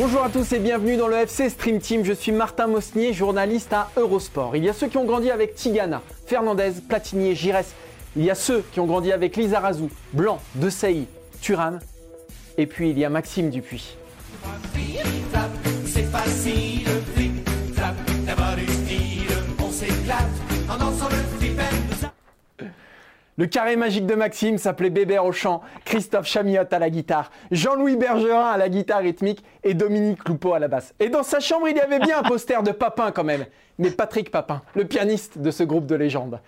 Bonjour à tous et bienvenue dans le FC Stream Team. Je suis Martin Mosnier, journaliste à Eurosport. Il y a ceux qui ont grandi avec Tigana, Fernandez, Platini et. Il y a ceux qui ont grandi avec Lisa Blanc, De Sailly, Turan. Et puis il y a Maxime Dupuis. C'est facile, on s'éclate Le carré magique de Maxime s'appelait Bébert au chant, Christophe Chamillotte à la guitare, Jean-Louis Bergerin à la guitare rythmique et Dominique Loupeau à la basse. Et dans sa chambre, il y avait bien un poster de Papin quand même, mais Patrick Papin, le pianiste de ce groupe de légende.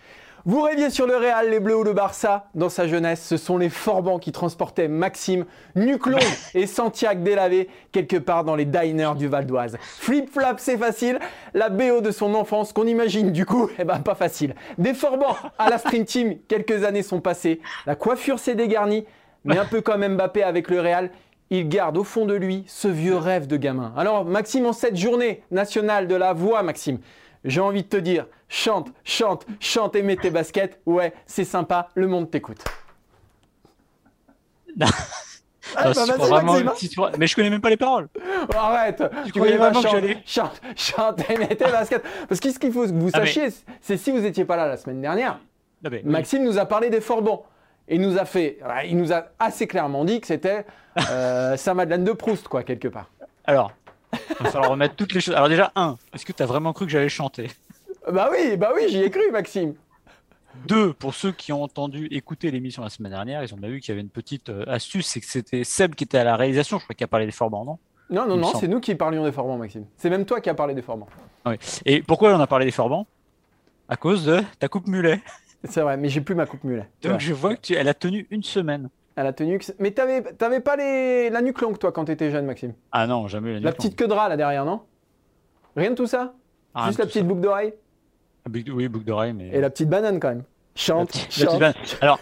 Vous rêviez sur le Real, les Bleus ou le Barça? Dans sa jeunesse, ce sont les Forbans qui transportaient Maxime, Nuclon et Santiago Delavé quelque part dans les diners du Val d'Oise. Flip Flap, c'est facile. La BO de son enfance qu'on imagine du coup, eh ben pas facile. Des Forbans à la Stream Team, quelques années sont passées. La coiffure s'est dégarnie, mais un peu comme Mbappé avec le Real, il garde au fond de lui ce vieux rêve de gamin. Alors Maxime, en cette journée nationale de la voix, Maxime, j'ai envie de te dire, chante, chante, chante et mets tes baskets. Ouais, c'est sympa, le monde t'écoute. Non. Ah, Non, bah, si vraiment- si tu Mais je connais même pas les paroles. Oh, arrête Tu pas vraiment que chante, j'allais chante, chante et mets tes baskets. Parce que ce qu'il faut que vous Ah, mais- sachiez, c'est si vous n'étiez pas là la semaine dernière, mais- Maxime nous a parlé des Forbans. Et il nous a fait, il nous a assez clairement dit que c'était euh, sa Madeleine de Proust, quoi, quelque part. Alors, il va falloir remettre toutes les choses. Alors déjà, un, est-ce que tu as vraiment cru que j'allais chanter? Bah oui, bah oui, j'y ai cru, Maxime. Deux, pour ceux qui ont entendu écouter l'émission la semaine dernière, ils ont bien vu qu'il y avait une petite euh, astuce, c'est que c'était Seb qui était à la réalisation, je crois qu'il a parlé des Forbans, non? Non, non, non, c'est nous qui parlions des Forbans, Maxime. C'est même toi qui as parlé des Forbans. Et pourquoi on a parlé des Forbans À cause de ta coupe mulet. C'est vrai, mais j'ai plus ma coupe mulet. Donc je vois que tu... elle a tenu une semaine. La tenue. que- Mais t'avais, t'avais pas les... la nuque longue, toi, quand t'étais jeune, Maxime? Ah non, jamais la La nuque petite queue de rat, là, derrière, non? Rien de tout ça? Ah, Juste la petite ça. boucle d'oreille? Ah, Oui, boucle d'oreille, mais. et la petite banane, quand même. Chante, chante. Alors,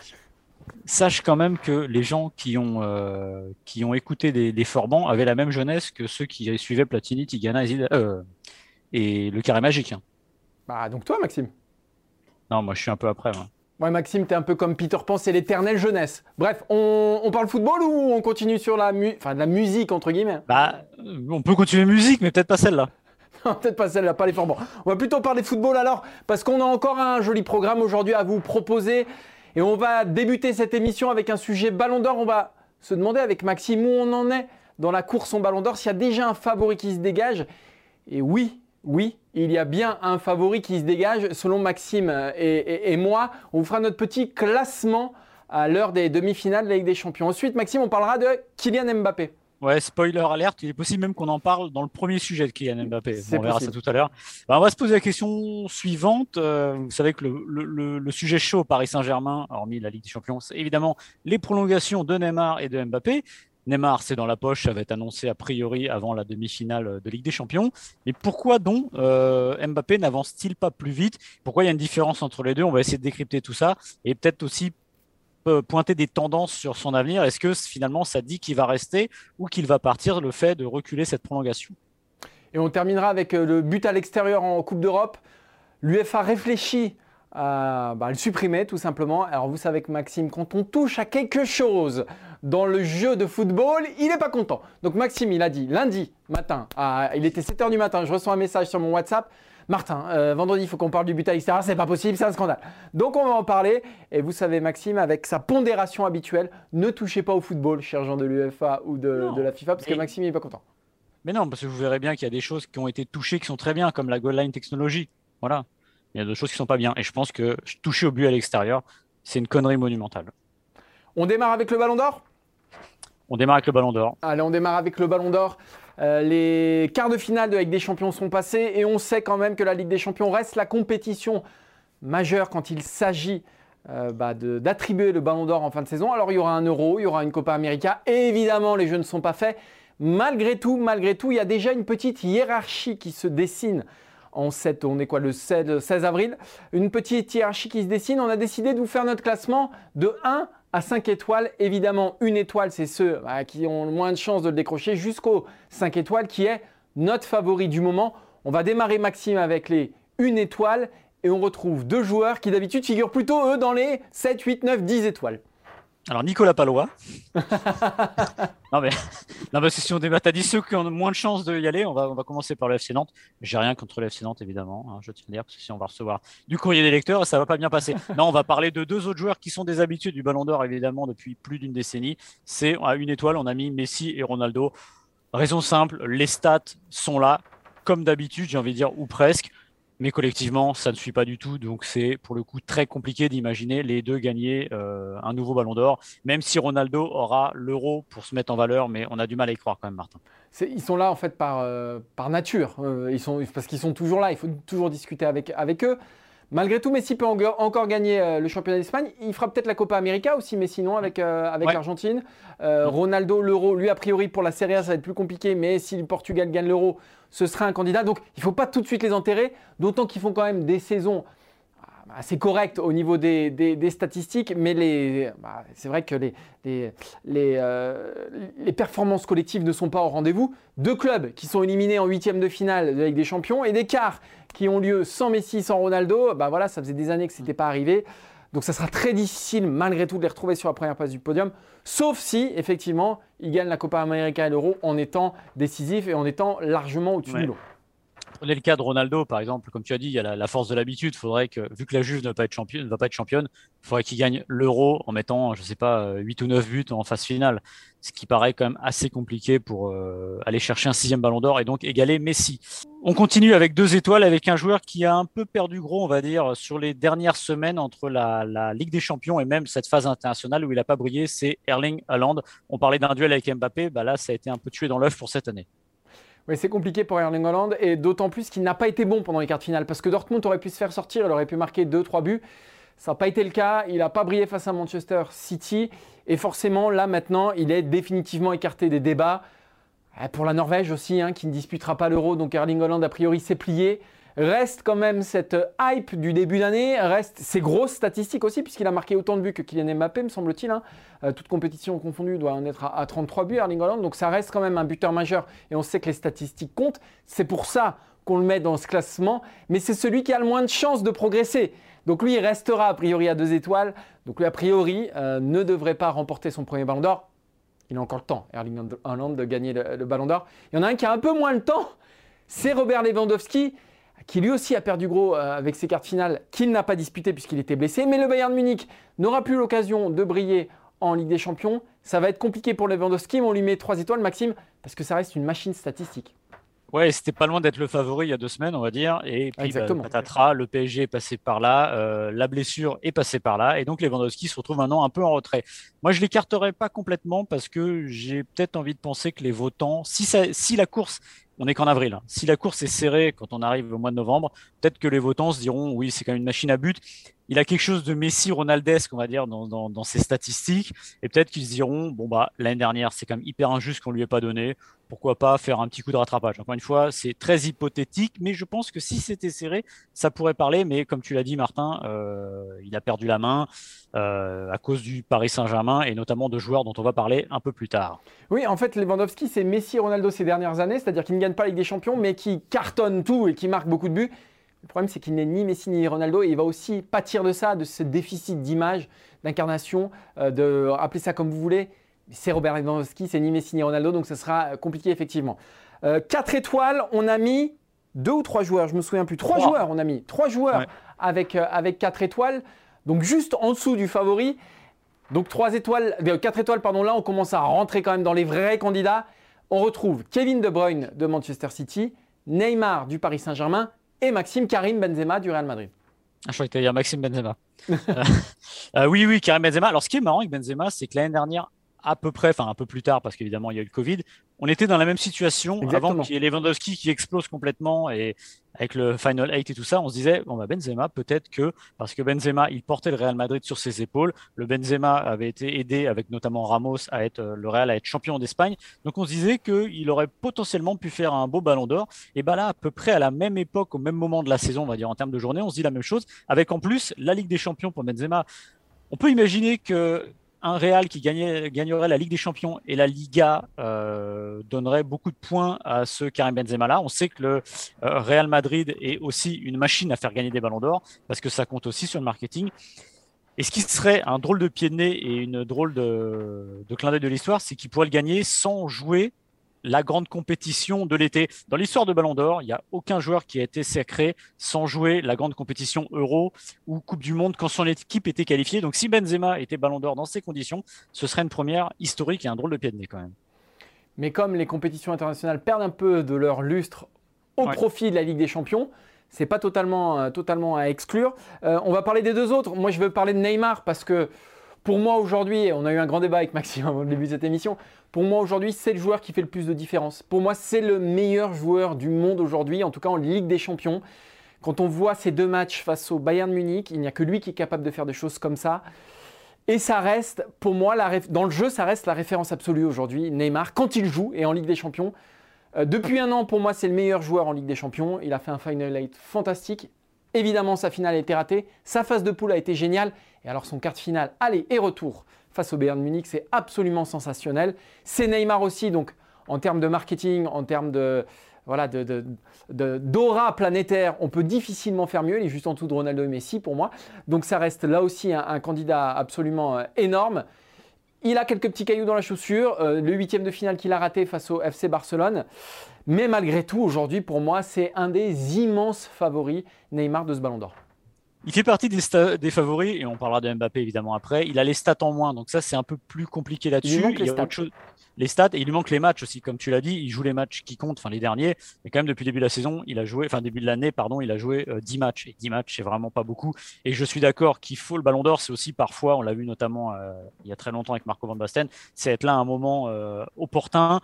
sache quand même que les gens qui ont, euh, qui ont écouté les, les Forbans avaient la même jeunesse que ceux qui suivaient Platini, Tigana et, euh, et le carré magique. hein. Bah, donc toi, Maxime. Non, moi je suis un peu après. moi. Ouais, Maxime, t'es un peu comme Peter Pan, c'est l'éternelle jeunesse. Bref, on, on parle football ou on continue sur la, mu... enfin, de la musique, entre guillemets? Bah, on peut continuer musique, mais peut-être pas celle-là. Non, Peut-être pas celle-là, pas les Forbans. On va plutôt parler football alors, parce qu'on a encore un joli programme aujourd'hui à vous proposer. Et on va débuter cette émission avec un sujet Ballon d'Or. On va se demander avec Maxime où on en est dans la course au Ballon d'Or, s'il y a déjà un favori qui se dégage. Et oui, oui, il y a bien un favori qui se dégage selon Maxime et, et- et moi. On vous fera notre petit classement à l'heure des demi-finales de la Ligue des Champions. Ensuite, Maxime, on parlera de Kylian Mbappé. Ouais, spoiler alerte, il est possible même qu'on en parle dans le premier sujet de Kylian Mbappé. Bon, on verra ça tout à l'heure. Bah, on va se poser la question suivante. Euh, vous savez que le, le- le- le sujet chaud au Paris Saint-Germain, hormis la Ligue des Champions, c'est évidemment les prolongations de Neymar et de Mbappé. Neymar, c'est dans la poche, ça va être annoncé a priori avant la demi-finale de Ligue des Champions. Mais pourquoi donc euh, Mbappé n'avance-t-il pas plus vite? Pourquoi il y a une différence entre les deux? On va essayer de décrypter tout ça et peut-être aussi pointer des tendances sur son avenir. Est-ce que finalement ça dit qu'il va rester ou qu'il va partir le fait de reculer cette prolongation? Et on terminera avec euh, le but à l'extérieur en Coupe d'Europe. L'UFA réfléchit à bah, le supprimer tout simplement. Alors vous savez que Maxime, quand on touche à quelque chose dans le jeu de football, il n'est pas content. Donc Maxime, il a dit lundi matin, il était 7h du matin, je reçois un message sur mon WhatsApp. Martin, euh, vendredi, il faut qu'on parle du but à l'extérieur, c'est pas possible, c'est un scandale. Donc on va en parler. Et vous savez, Maxime, avec sa pondération habituelle, ne touchez pas au football, cher Jean de l'UEFA ou de, la FIFA, parce que Maxime, il n'est pas content. Mais non, parce que vous verrez bien qu'il y a des choses qui ont été touchées qui sont très bien, comme la goal line technologie. Voilà. Il y a d'autres choses qui sont pas bien. Et je pense que toucher au but à l'extérieur, c'est une connerie monumentale. On démarre avec le ballon d'or? On démarre avec le ballon d'or. Allez, on démarre avec le Ballon d'Or. Euh, les quarts de finale de la Ligue des Champions sont passés et on sait quand même que la Ligue des Champions reste la compétition majeure quand il s'agit euh, bah, d'attribuer le ballon d'or en fin de saison. Alors il y aura un Euro, il y aura une Copa América. Évidemment, les jeux ne sont pas faits. Malgré tout, malgré tout, il y a déjà une petite hiérarchie qui se dessine en on est quoi, le 16, le 16 avril Une petite hiérarchie qui se dessine. On a décidé de vous faire notre classement de 1 à 5 étoiles. Évidemment, une étoile, c'est ceux bah, qui ont le moins de chances de le décrocher, jusqu'au 5 étoiles, qui est notre favori du moment. On va démarrer Maxime avec les 1 étoile et on retrouve deux joueurs qui d'habitude figurent plutôt, eux, dans les 7, 8, 9, 10 étoiles. Alors Nicolas Palois. non mais, non mais si on débat, t'as dit ceux qui ont moins de chances de y aller. On va, on va commencer par le FC Nantes. J'ai rien contre le FC Nantes évidemment. hein, je tiens à dire parce que si on va recevoir du courrier des lecteurs, ça va pas bien passer. Non, on va parler de deux autres joueurs qui sont des habitués du Ballon d'Or évidemment depuis plus d'une décennie. C'est à une étoile, on a mis Messi et Ronaldo. Raison simple, les stats sont là comme d'habitude, j'ai envie de dire ou presque. Mais collectivement, ça ne suit pas du tout. Donc, c'est pour le coup très compliqué d'imaginer les deux gagner euh, un nouveau ballon d'or, même si Ronaldo aura l'euro pour se mettre en valeur. Mais on a du mal à y croire quand même, Martin. Ils sont là en fait par, euh, par nature, Euh, ils sont, parce qu'ils sont toujours là, il faut toujours discuter avec, avec eux. Malgré tout, Messi peut en- encore gagner euh, le championnat d'Espagne. Il fera peut-être la Copa América aussi, mais sinon avec, euh, avec Ouais. l'Argentine. Euh. Ronaldo, l'Euro, lui a priori pour la Serie A, ça va être plus compliqué, mais si le Portugal gagne l'Euro, ce sera un candidat. Donc il ne faut pas tout de suite les enterrer, d'autant qu'ils font quand même des saisons assez correctes au niveau des, des- des statistiques, mais les, bah, c'est vrai que les, les, les, euh, les performances collectives ne sont pas au rendez-vous. Deux clubs qui sont éliminés en huitième de finale de la Ligue des Champions et des quarts qui ont lieu sans Messi, sans Ronaldo, bah voilà, ça faisait des années que ce n'était pas arrivé. Donc ça sera très difficile malgré tout de les retrouver sur la première place du podium, sauf si effectivement ils gagnent la Copa América et l'Euro en étant décisifs et en étant largement au-dessus Ouais. du lot. Prenez le cas de Ronaldo, par exemple, comme tu as dit, il y a la, force de l'habitude. Faudrait que, vu que la Juve ne va pas être championne, ne faudrait qu'il gagne l'Euro en mettant, je sais pas, euh, 8 ou 9 buts en phase finale. Ce qui paraît quand même assez compliqué pour euh, aller chercher un sixième ballon d'or et donc égaler Messi. On continue avec deux étoiles, avec un joueur qui a un peu perdu gros, on va dire, sur les dernières semaines entre la, la Ligue des Champions et même cette phase internationale où il n'a pas brillé, c'est Erling Haaland. On parlait d'un duel avec Mbappé, bah là, ça a été un peu tué dans l'œuf pour cette année. Oui, c'est compliqué pour Erling Haaland et d'autant plus qu'il n'a pas été bon pendant les quarts de finale parce que Dortmund aurait pu se faire sortir, il aurait pu marquer 2-3 buts. Ça n'a pas été le cas, il n'a pas brillé face à Manchester City et forcément là maintenant il est définitivement écarté des débats. Euh, Pour la Norvège aussi, hein, qui ne disputera pas l'Euro, donc Erling Haaland a priori s'est plié. Reste quand même cette hype du début d'année, reste ses grosses statistiques aussi, puisqu'il a marqué autant de buts que Kylian Mbappé, me semble-t-il. hein. Euh, toute compétition confondue doit en être à, à 33 buts, Erling Haaland, donc ça reste quand même un buteur majeur, et on sait que les statistiques comptent. C'est pour ça qu'on le met dans ce classement, mais c'est celui qui a le moins de chances de progresser. Donc lui, il restera a priori à deux étoiles, donc lui, a priori, euh, ne devrait pas remporter son premier ballon d'or. Il a encore le temps, Erling Haaland, de gagner le ballon d'or. Il y en a un qui a un peu moins le temps, c'est Robert Lewandowski, qui lui aussi a perdu gros euh, avec ses cartes finales, qu'il n'a pas disputé puisqu'il était blessé. Mais le Bayern Munich n'aura plus l'occasion de briller en Ligue des Champions. Ça va être compliqué pour Lewandowski, mais on lui met 3 étoiles, Maxime, parce que ça reste une machine statistique. Ouais, c'était pas loin d'être le favori il y a deux semaines, on va dire. Et puis, Exactement. bah, patatras, le PSG est passé par là, euh, la blessure est passée par là, et donc Lewandowski se retrouve maintenant un peu en retrait. Moi, je l'écarterai pas complètement parce que j'ai peut-être envie de penser que les votants, si, ça, si la course, on n'est qu'en avril, hein, si la course est serrée quand on arrive au mois de novembre, peut-être que les votants se diront, oui, c'est quand même une machine à but. Il a quelque chose de Messi Ronaldesque, on va dire, dans, dans, dans ses statistiques, et peut-être qu'ils diront, bon bah l'année dernière, c'est quand même hyper injuste qu'on lui ait pas donné pourquoi pas faire un petit coup de rattrapage? Encore une fois, c'est très hypothétique, mais je pense que si c'était serré, ça pourrait parler. Mais comme tu l'as dit, Martin, euh, il a perdu la main euh, à cause du Paris Saint-Germain et notamment de joueurs dont on va parler un peu plus tard. Oui, en fait, Lewandowski, c'est Messi Ronaldo ces dernières années, c'est-à-dire qu'il ne gagne pas la des Champions, mais qui cartonne tout et qui marque beaucoup de buts. Le problème, c'est qu'il n'est ni Messi ni Ronaldo et il va aussi pâtir de ça, de ce déficit d'image, d'incarnation, euh, de appelez ça comme vous voulez. C'est Robert Lewandowski, c'est ni Messi ni Ronaldo, donc ça sera compliqué effectivement. Euh, 4 étoiles, on a mis deux ou trois joueurs, je me souviens plus. Trois, Trois. joueurs, on a mis trois joueurs Ouais. avec, euh, avec 4 étoiles, donc juste en dessous du favori. Donc 3 étoiles, euh, 4 étoiles, pardon, là on commence à rentrer quand même dans les vrais candidats. On retrouve Kevin De Bruyne de Manchester City, Neymar du Paris Saint-Germain et Maxime Karim Benzema du Real Madrid. Ah, je croyais que tu Maxime Benzema. Euh, euh, oui, oui, Karim Benzema. Alors, ce qui est marrant avec Benzema, c'est que l'année dernière, à peu près, enfin un peu plus tard, parce qu'évidemment il y a eu le Covid, on était dans la même situation Exactement. avant qu'il y ait Lewandowski qui explose complètement et avec le Final 8 et tout ça, on se disait, bon, bah Benzema, peut-être que, parce que Benzema, il portait le Real Madrid sur ses épaules. Le Benzema avait été aidé avec notamment Ramos à être, euh, le Real à être champion d'Espagne. Donc on se disait qu'il aurait potentiellement pu faire un beau ballon d'or. Et bah là, à peu près à la même époque, au même moment de la saison, on va dire en termes de journée, on se dit la même chose, avec en plus la Ligue des Champions pour Benzema. On peut imaginer que un Real qui gagnerait la Ligue des Champions et la Liga euh, donnerait beaucoup de points à ce Karim Benzema-là. On sait que le euh, Real Madrid est aussi une machine à faire gagner des ballons d'or parce que ça compte aussi sur le marketing. Et ce qui serait un drôle de pied de nez et une drôle de, de clin d'œil de l'histoire, c'est qu'il pourrait le gagner sans jouer la grande compétition de l'été. Dans l'histoire de Ballon d'Or, il n'y a aucun joueur qui a été sacré sans jouer la grande compétition Euro ou Coupe du Monde quand son équipe était qualifiée. Donc si Benzema était Ballon d'Or dans ces conditions, ce serait une première historique et un drôle de pied de nez quand même. Mais comme les compétitions internationales perdent un peu de leur lustre au Ouais. profit de la Ligue des Champions, c'est pas totalement, euh, totalement à exclure. Euh, on va parler des deux autres. Moi, je veux parler de Neymar parce que pour moi aujourd'hui, on a eu un grand débat avec Maxime avant le début de cette émission. Pour moi aujourd'hui, c'est le joueur qui fait le plus de différence. Pour moi, c'est le meilleur joueur du monde aujourd'hui, en tout cas en Ligue des Champions. Quand on voit ces deux matchs face au Bayern Munich, il n'y a que lui qui est capable de faire des choses comme ça. Et ça reste, pour moi, dans le jeu, ça reste la référence absolue aujourd'hui. Neymar, quand il joue et en Ligue des Champions. Euh, depuis un an, pour moi, c'est le meilleur joueur en Ligue des Champions. Il a fait un Final 8 fantastique. Évidemment, sa finale a été ratée. Sa phase de poule a été géniale. Et alors, son quart de finale, aller et retour face au Bayern Munich, c'est absolument sensationnel. C'est Neymar aussi, donc en termes de marketing, en termes de voilà, de, de- de- d'aura planétaire, on peut difficilement faire mieux. Il est juste en dessous de Ronaldo et Messi pour moi. Donc ça reste là aussi un, un candidat absolument euh, énorme. Il a quelques petits cailloux dans la chaussure. euh, le huitième de finale qu'il a raté face au FC Barcelone. Mais malgré tout, aujourd'hui, pour moi, c'est un des immenses favoris, Neymar, de ce ballon d'or. Il fait partie des, favoris, et on parlera de Mbappé évidemment après. Il a les stats en moins, donc ça c'est un peu plus compliqué là-dessus. Il lui manque les y a stats. autre chose- les stats, et il lui manque les matchs aussi, comme tu l'as dit. Il joue les matchs qui comptent, enfin les derniers. Mais quand même, depuis le début de la saison, il a joué, enfin début de l'année, pardon, il a joué euh, 10 matchs. Et 10 matchs, c'est vraiment pas beaucoup. Et je suis d'accord qu'il faut le ballon d'or, c'est aussi parfois, on l'a vu notamment euh, il y a très longtemps avec Marco Van Basten, c'est être là à un moment euh, opportun.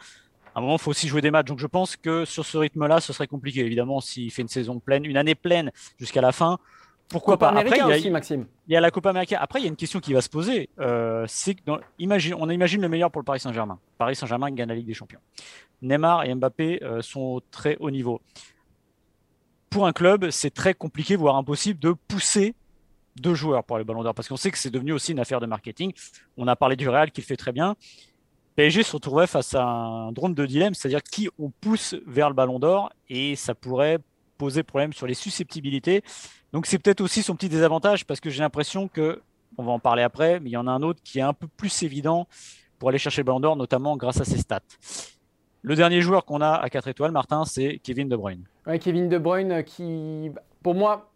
À un moment, il faut aussi jouer des matchs. Donc, je pense que sur ce rythme-là, ce serait compliqué. Évidemment, s'il fait une saison pleine, une année pleine jusqu'à la fin, pourquoi Copa pas? Après, il y a- aussi, Maxime. il y a la Copa América. Après, il y a une question qui va se poser. Euh, c'est que dans- imagine, on imagine le meilleur pour le Paris Saint-Germain. Paris Saint-Germain gagne la Ligue des Champions. Neymar et Mbappé euh, sont au très haut niveau. Pour un club, c'est très compliqué, voire impossible, de pousser deux joueurs pour les Ballons d'Or parce qu'on sait que c'est devenu aussi une affaire de marketing. On a parlé du Real qui le fait très bien. PSG se retrouverait face à un drôle de dilemme, c'est-à-dire qui on pousse vers le Ballon d'Or et ça pourrait poser problème sur les susceptibilités. Donc c'est peut-être aussi son petit désavantage parce que j'ai l'impression que, on va en parler après, mais il y en a un autre qui est un peu plus évident pour aller chercher le Ballon d'Or, notamment grâce à ses stats. Le dernier joueur qu'on a à 4 étoiles, Martin, c'est Kevin De Bruyne. Ouais, Kevin De Bruyne, euh, qui, pour moi,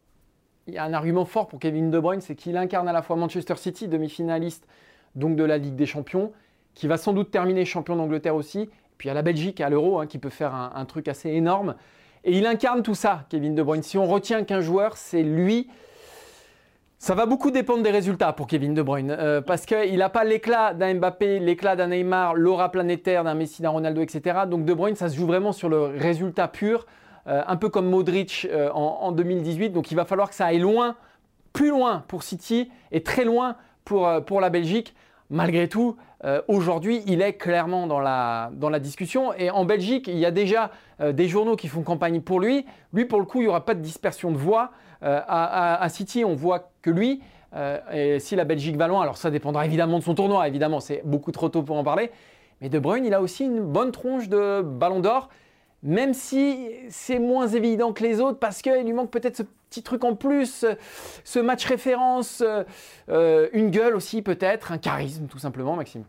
il y a un argument fort pour Kevin De Bruyne, c'est qu'il incarne à la fois Manchester City, demi-finaliste donc de la Ligue des Champions, qui va sans doute terminer champion d'Angleterre aussi. Puis a la Belgique à l'Euro, hein, qui peut faire un, truc assez énorme. Et il incarne tout ça, Kevin De Bruyne. Si on retient qu'un joueur, c'est lui. Ça va beaucoup dépendre des résultats pour Kevin De Bruyne, euh, parce qu'il n'a pas l'éclat d'un Mbappé, l'éclat d'un Neymar, l'aura planétaire d'un Messi, d'un Ronaldo, etc. Donc De Bruyne, ça se joue vraiment sur le résultat pur, euh, un peu comme Modric euh, en, en 2018. Donc il va falloir que ça aille loin, plus loin pour City et très loin pour la Belgique. Malgré tout, euh, aujourd'hui, il est clairement dans la, discussion. Et en Belgique, il y a déjà euh, des journaux qui font campagne pour lui. Lui, pour le coup, il n'y aura pas de dispersion de voix. Euh, à, à- City, on voit que lui, si la Belgique va loin, alors ça dépendra évidemment de son tournoi, évidemment, c'est beaucoup trop tôt pour en parler. Mais De Bruyne, il a aussi une bonne tronche de ballon d'or, même si c'est moins évident que les autres, parce qu'il lui manque peut-être ce petit truc en plus, euh, ce match référence, euh, euh, une gueule aussi peut-être, un charisme tout simplement, Maxime.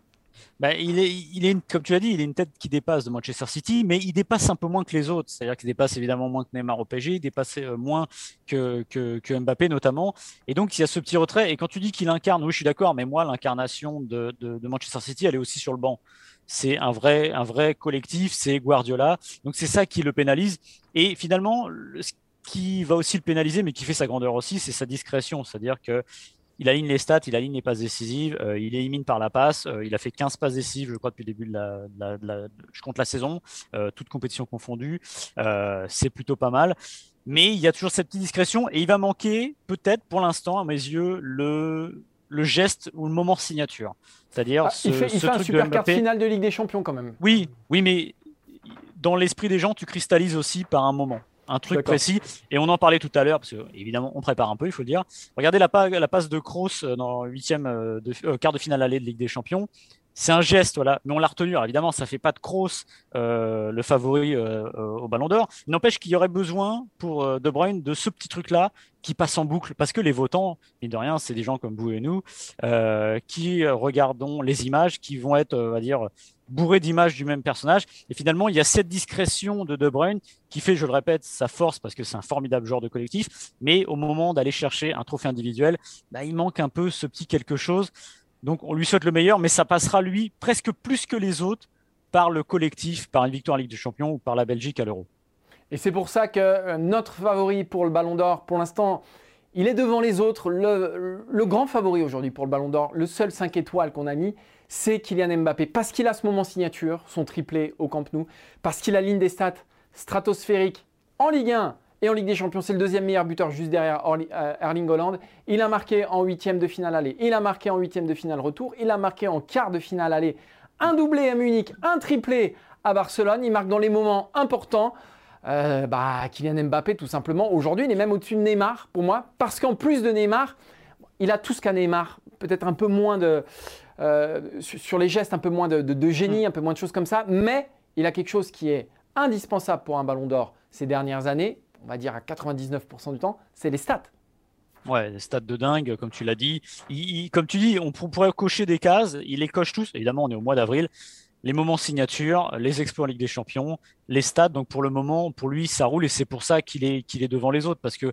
Ben, il est, il est comme tu l'as dit, il est une tête qui dépasse de Manchester City, mais il dépasse un peu moins que les autres. C'est-à-dire qu'il dépasse évidemment moins que Neymar au PSG, il dépasse moins que, que, Mbappé notamment. Et donc, il y a ce petit retrait. Et quand tu dis qu'il incarne, oui, je suis d'accord, mais moi, l'incarnation de, de, Manchester City, elle est aussi sur le banc. C'est un vrai, un vrai collectif, c'est Guardiola. Donc, c'est ça qui le pénalise. Et finalement, qui va aussi le pénaliser, mais qui fait sa grandeur aussi, c'est sa discrétion. C'est-à-dire que il aligne les stats, il aligne les passes décisives, euh, il élimine par la passe. euh, il a fait 15 passes décisives, je crois, depuis le début de la, de la- de la- je compte la saison, euh, toute compétition confondue. Euh, c'est plutôt pas mal. Mais il y a toujours cette petite discrétion et il va manquer, peut-être pour l'instant, à mes yeux, le, le geste ou le moment signature. C'est-à-dire Ah, ce, il fait, il ce fait un truc de super quart finale de Ligue des Champions quand même. Oui, oui, mais dans l'esprit des gens, tu cristallises aussi par un moment, un truc précis. Et on en parlait tout à l'heure, parce que évidemment, on prépare un peu, il faut le dire. Regardez la, pa- la passe de Kroos euh, dans le huitième euh, de euh, quart de finale aller de Ligue des Champions. C'est un geste, voilà, mais on l'a retenu. Évidemment, ça fait pas de Kroos euh, le favori euh, euh, au Ballon d'Or. N'empêche qu'il y aurait besoin pour De Bruyne de ce petit truc-là qui passe en boucle, parce que les votants, mine de rien, c'est des gens comme vous et nous qui regardons les images, qui vont être, on va dire, bourrés d'images du même personnage. Et finalement, il y a cette discrétion de De Bruyne qui fait, je le répète, sa force parce que c'est un formidable joueur de collectif. Mais au moment d'aller chercher un trophée individuel, bah, il manque un peu ce petit quelque chose. Donc, on lui souhaite le meilleur, mais ça passera lui presque plus que les autres par le collectif, par une victoire en Ligue des Champions ou par la Belgique à l'Euro. Et c'est pour ça que euh, notre favori pour le Ballon d'Or, pour l'instant, il est devant les autres. Le, grand favori aujourd'hui pour le Ballon d'Or, le seul 5 étoiles qu'on a mis, c'est Kylian Mbappé. Parce qu'il a ce moment signature, son triplé au Camp Nou, parce qu'il aligne des stats stratosphériques en Ligue 1 et en Ligue des Champions. C'est le deuxième meilleur buteur juste derrière euh, Erling Haaland. Il a marqué en huitième de finale aller, il a marqué en huitième de finale retour, il a marqué en quart de finale aller. Un doublé à Munich, un triplé à Barcelone. Il marque dans les moments importants. Euh, bah, Kylian Mbappé, tout simplement, aujourd'hui, il est même au-dessus de Neymar pour moi, parce qu'en plus de Neymar, il a tout ce qu'a Neymar, peut-être un peu moins de. euh, sur sur les gestes, un peu moins de, de- de génie, un peu moins de choses comme ça, mais il a quelque chose qui est indispensable pour un ballon d'or ces dernières années, on va dire à 99% du temps, c'est les stats. Ouais, des stats de dingue, comme tu l'as dit. Comme tu dis, on pour- pourrait cocher des cases. Il les coche tous. Évidemment, on est au mois d'avril. Les moments signature, les exploits en Ligue des Champions, les stats. Donc pour le moment, pour lui, ça roule et c'est pour ça qu'il est, est devant les autres. Parce que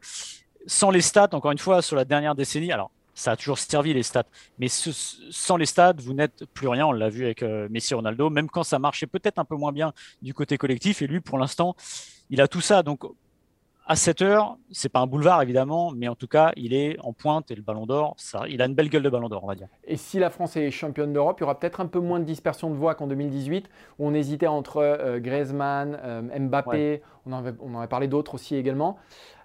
sans les stats, encore une fois, sur la dernière décennie, alors ça a toujours servi les stats, mais sans les stats, vous n'êtes plus rien. On l'a vu avec euh, Messi Ronaldo, même quand ça marchait peut-être un peu moins bien du côté collectif. Et lui, pour l'instant, il a tout ça. Donc à 7 heures, c'est pas un boulevard évidemment, mais en tout cas, il est en pointe et le ballon d'or, ça, il a une belle gueule de ballon d'or, on va dire. Et si la France est championne d'Europe, il y aura peut-être un peu moins de dispersion de voix qu'en 2018, où on hésitait entre euh, Griezmann, euh, Mbappé, on, en avait, on en avait parlé d'autres aussi également.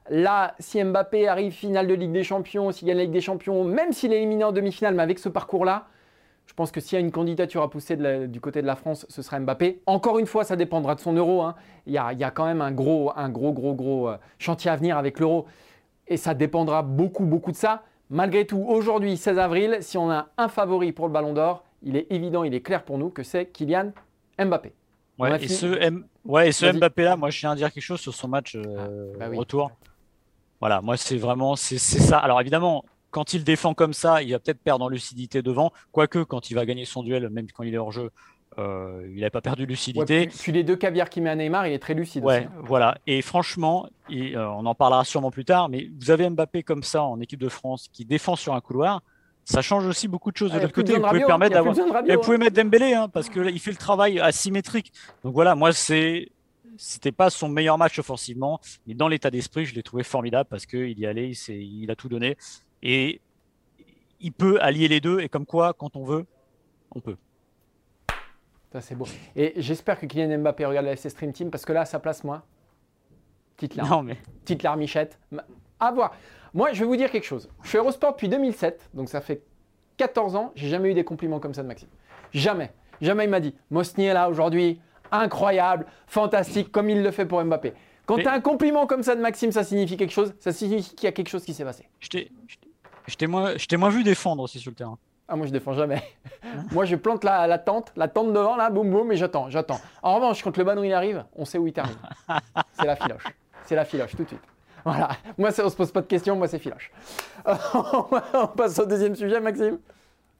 Là, si Mbappé arrive finale de Ligue des Champions, s'il gagne la Ligue des Champions, même s'il est éliminé en demi-finale, mais avec ce parcours-là, je pense que s'il y a une candidature à pousser de la- du côté de la France, ce sera Mbappé. Encore une fois, ça dépendra de son euro. hein. Il, y a, il y a quand même un gros, un gros, gros, gros euh, chantier à venir avec l'euro. Et ça dépendra beaucoup, beaucoup de ça. Malgré tout, aujourd'hui, 16 avril, si on a un favori pour le Ballon d'Or, il est évident, il est clair pour nous que c'est Kylian Mbappé. Ouais, et ce, M... ouais, et ce Vas-y. Mbappé là, moi je tiens à dire quelque chose sur son match euh, Ah, bah oui. retour. Voilà, moi c'est vraiment c'est ça. Alors évidemment, quand il défend comme ça, il va peut-être perdre en lucidité devant, quoique quand il va gagner son duel, même quand il est hors jeu, euh, il n'avait pas perdu de Ouais, lucidité. puis, puis les deux caviars qu'il met à Neymar, il est très lucide. Ouais, aussi, hein. voilà. Et franchement, et, euh, on en parlera sûrement plus tard, mais vous avez Mbappé comme ça en équipe de France qui défend sur un couloir, ça change aussi beaucoup de choses. Ah, de l'autre côté, vous pouvez hein. permettre d'avoir. vous hein. pouvez mettre Dembélé, hein, parce que là, il fait le travail asymétrique. Donc voilà, moi, c'est, c'était pas son meilleur match offensivement, mais dans l'état d'esprit, je l'ai trouvé formidable parce qu'il y allait, il a tout donné. Et il peut allier les deux, et comme quoi, quand on veut, on peut. Ça, c'est beau. Et j'espère que Kylian Mbappé regarde la FC Stream Team parce que là, sa place, moi, petite larme. Non, mais petite larmichette. À voir. Moi, je vais vous dire quelque chose. Je suis Eurosport depuis 2007, donc ça fait 14 ans. J'ai jamais eu des compliments comme ça de Maxime. Jamais. Jamais il m'a dit Mosnier là aujourd'hui, incroyable, fantastique, comme il le fait pour Mbappé. Quand Mais- tu as un compliment comme ça de Maxime, ça signifie quelque chose. Ça signifie qu'il y a quelque chose qui s'est passé. je t'ai, je t'ai- moins, vu défendre aussi sur le terrain. Ah, moi, je défends jamais. moi, je plante la, la tente, la tente devant, là, boum, boum, et j'attends, j'attends. En revanche, quand le ballon il arrive, on sait où il termine. c'est la filoche. C'est la filoche, tout de suite. Voilà. Moi, ça, on se pose pas de questions, moi, c'est filoche. on passe au deuxième sujet, Maxime.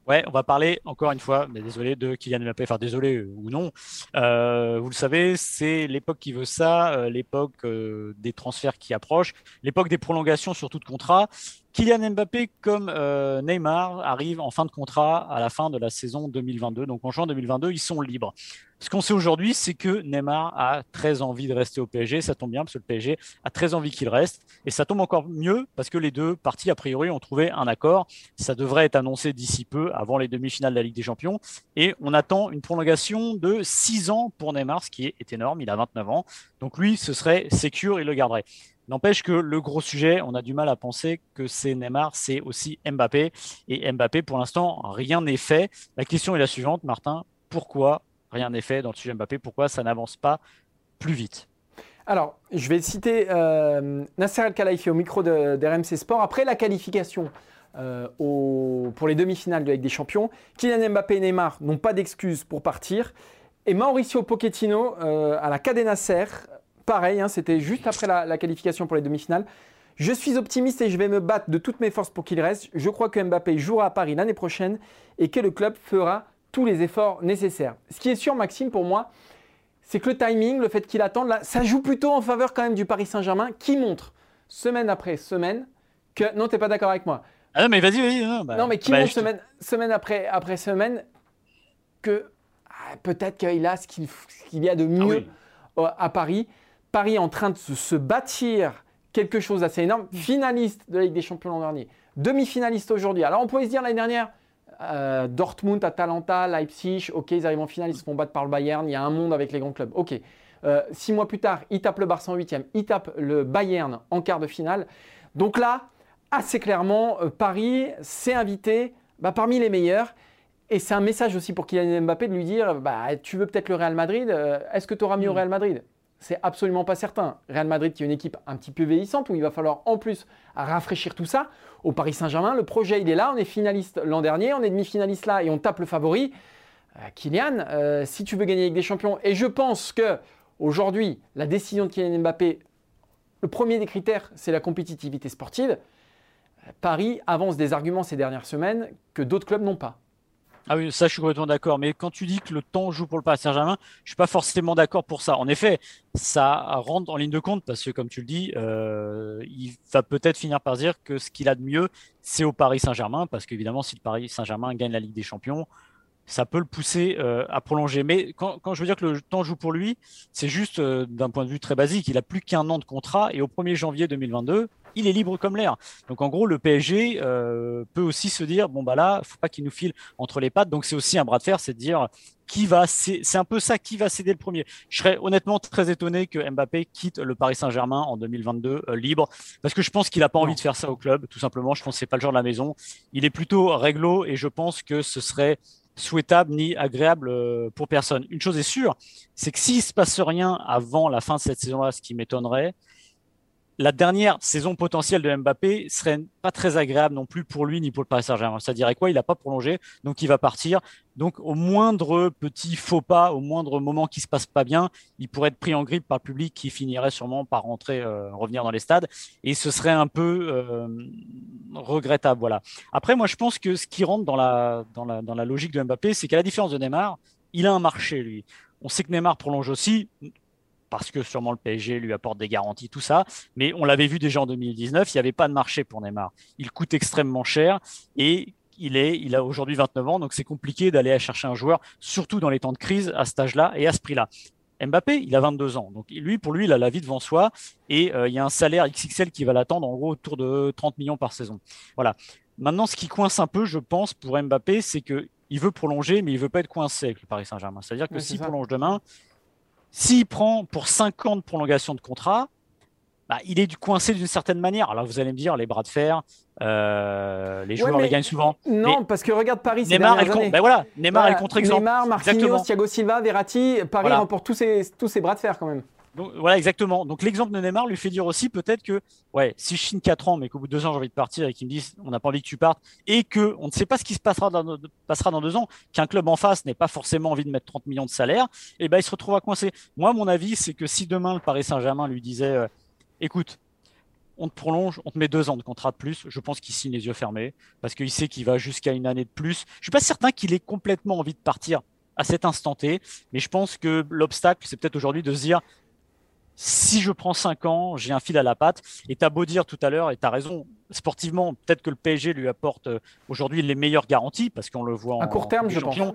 Ouais, on va parler encore une fois, mais désolé, de Kylian Mbappé. Enfin, désolé euh, ou non. Euh, vous le savez, c'est l'époque qui veut ça, euh, l'époque des transferts qui approchent, l'époque des prolongations sur tout contrat. Kylian Mbappé comme euh, Neymar arrivent en fin de contrat à la fin de la saison 2022. Donc en juin 2022, ils sont libres. Ce qu'on sait aujourd'hui, c'est que Neymar a très envie de rester au PSG. Ça tombe bien parce que le PSG a très envie qu'il reste. Et ça tombe encore mieux parce que les deux parties, a priori, ont trouvé un accord. Ça devrait être annoncé d'ici peu, avant les demi-finales de la Ligue des Champions. Et on attend une prolongation de 6 ans pour Neymar, ce qui est énorme. Il a 29 ans. Donc lui, ce serait sécure, il le garderait. N'empêche que le gros sujet, on a du mal à penser que c'est Neymar, c'est aussi Mbappé. Et Mbappé, pour l'instant, rien n'est fait. La question est la suivante, Martin. Pourquoi rien n'est fait dans le sujet Mbappé? Pourquoi ça n'avance pas plus vite? Alors, je vais citer euh, Nasser Al-Khelaifi au micro d'RMC Sport. Après la qualification euh, pour les demi-finales de Ligue des Champions, Kylian Mbappé et Neymar n'ont pas d'excuses pour partir. Et Mauricio Pochettino, euh, à la Cadena Ser, pareil, hein, c'était juste après la, qualification pour les demi-finales. Je suis optimiste et je vais me battre de toutes mes forces pour qu'il reste. Je crois que Mbappé jouera à Paris l'année prochaine et que le club fera tous les efforts nécessaires. Ce qui est sûr, Maxime, pour moi, c'est que le timing, le fait qu'il attende, là, ça joue plutôt en faveur quand même du Paris Saint-Germain qui montre semaine après semaine que. Non, tu n'es pas d'accord avec moi. Ah non, mais vas-y, vas-y. Non, bah, mais qui bah, montre semaine, semaine après, après semaine que ah, peut-être qu'il a ce qu'il y a de mieux ah à Paris. Paris est en train de se, bâtir quelque chose d'assez énorme. Mm. Finaliste de la Ligue des Champions l'an dernier, demi-finaliste aujourd'hui. Alors on pourrait se dire l'année dernière, euh, Dortmund, Atalanta, Leipzig, ok, ils arrivent en finale, ils se font battre par le Bayern, il y a un monde avec les grands clubs. Ok. Euh, six mois plus tard, ils tapent le Barça en huitième, ils tapent le Bayern en quart de finale. Donc là, assez clairement, euh, Paris s'est invité bah, parmi les meilleurs. Et c'est un message aussi pour Kylian Mbappé de lui dire bah, Tu veux peut-être le Real Madrid Est-ce que tu auras mieux au mm. Real Madrid? C'est absolument pas certain. Real Madrid qui est une équipe un petit peu vieillissante où il va falloir en plus rafraîchir tout ça. Au Paris Saint-Germain, le projet il est là, on est finaliste l'an dernier, on est demi-finaliste là et on tape le favori. Euh, Kylian, euh, si tu veux gagner avec des champions, et je pense que aujourd'hui la décision de Kylian Mbappé, le premier des critères, c'est la compétitivité sportive. Paris avance des arguments ces dernières semaines que d'autres clubs n'ont pas. Ah oui, ça je suis complètement d'accord. Mais quand tu dis que le temps joue pour le Paris Saint-Germain, je suis pas forcément d'accord pour ça. En effet, ça rentre en ligne de compte parce que comme tu le dis, euh, il va peut-être finir par dire que ce qu'il a de mieux, c'est au Paris Saint-Germain parce qu'évidemment, si le Paris Saint-Germain gagne la Ligue des Champions, ça peut le pousser euh, à prolonger. Mais quand, je veux dire que le temps joue pour lui, c'est juste euh, d'un point de vue très basique. Il a plus qu'un an de contrat et au 1er janvier 2022, il est libre comme l'air. Donc en gros, le PSG euh, peut aussi se dire bon bah là, faut pas qu'il nous file entre les pattes. Donc c'est aussi un bras de fer, c'est de dire qui va, c'est un peu ça, qui va céder le premier. Je serais honnêtement très étonné que Mbappé quitte le Paris Saint-Germain en 2022 libre, parce que je pense qu'il a pas envie de faire ça au club, tout simplement. Je pense que c'est pas le genre de la maison. Il est plutôt réglo et je pense que ce serait souhaitable ni agréable euh, pour personne. Une chose est sûre, c'est que s'il se passe rien avant la fin de cette saison-là, ce qui m'étonnerait, la dernière saison potentielle de Mbappé serait pas très agréable non plus pour lui ni pour le Paris Saint-Germain. Ça dirait quoi Il n'a pas prolongé, donc il va partir. Donc au moindre petit faux pas, au moindre moment qui se passe pas bien, il pourrait être pris en grippe par le public qui finirait sûrement par rentrer, euh, revenir dans les stades, et ce serait un peu euh, regrettable. Voilà. Après, moi je pense que ce qui rentre dans la, dans la, dans la logique de Mbappé, c'est qu'à la différence de Neymar, il a un marché lui. On sait que Neymar prolonge aussi, parce que sûrement le PSG lui apporte des garanties, tout ça. Mais on l'avait vu déjà en 2019, il n'y avait pas de marché pour Neymar. Il coûte extrêmement cher et il, est, il a aujourd'hui 29 ans, donc c'est compliqué d'aller chercher un joueur, surtout dans les temps de crise, à cet âge-là et à ce prix-là. Mbappé, il a 22 ans. Donc lui, pour lui, il a la vie devant soi et euh, il y a un salaire XXL qui va l'attendre en gros autour de 30 millions par saison. Voilà. Maintenant, ce qui coince un peu, je pense, pour Mbappé, c'est que il veut prolonger, mais il veut pas être coincé avec le Paris Saint-Germain. C'est-à-dire que s'il prolonge demain, s'il prend pour 5 ans de prolongation de contrat, bah, il est du coincé d'une certaine manière. Alors vous allez me dire, les bras de fer, euh, les joueurs les gagnent souvent. Non, parce que regarde Paris. Neymar, est le, ben voilà, Neymar est le contre-exemple. Neymar, Marquinhos, Thiago Silva, Verratti, Paris remporte tous ses, tous ses bras de fer quand même. Donc, voilà, exactement. Donc l'exemple de Neymar lui fait dire aussi peut-être que, ouais, si je signe 4 ans, mais qu'au bout de 2 ans j'ai envie de partir et qu'ils me disent on n'a pas envie que tu partes, et que on ne sait pas ce qui se passera dans, passera dans 2 ans, qu'un club en face n'ait pas forcément envie de mettre 30 millions de salaire, et eh ben il se retrouvera coincé. Moi, mon avis, c'est que si demain le Paris Saint-Germain lui disait euh, écoute, on te prolonge, on te met deux ans de contrat de plus. Je pense qu'il signe les yeux fermés parce qu'il sait qu'il va jusqu'à une année de plus. Je suis pas certain qu'il ait complètement envie de partir à cet instant T, mais je pense que l'obstacle, c'est peut-être aujourd'hui de se dire si je prends 5 ans, j'ai un fil à la patte. Et tu as beau dire tout à l'heure, et tu as raison, sportivement, peut-être que le PSG lui apporte euh, aujourd'hui les meilleures garanties, parce qu'on le voit en À court terme, en je pense. champion,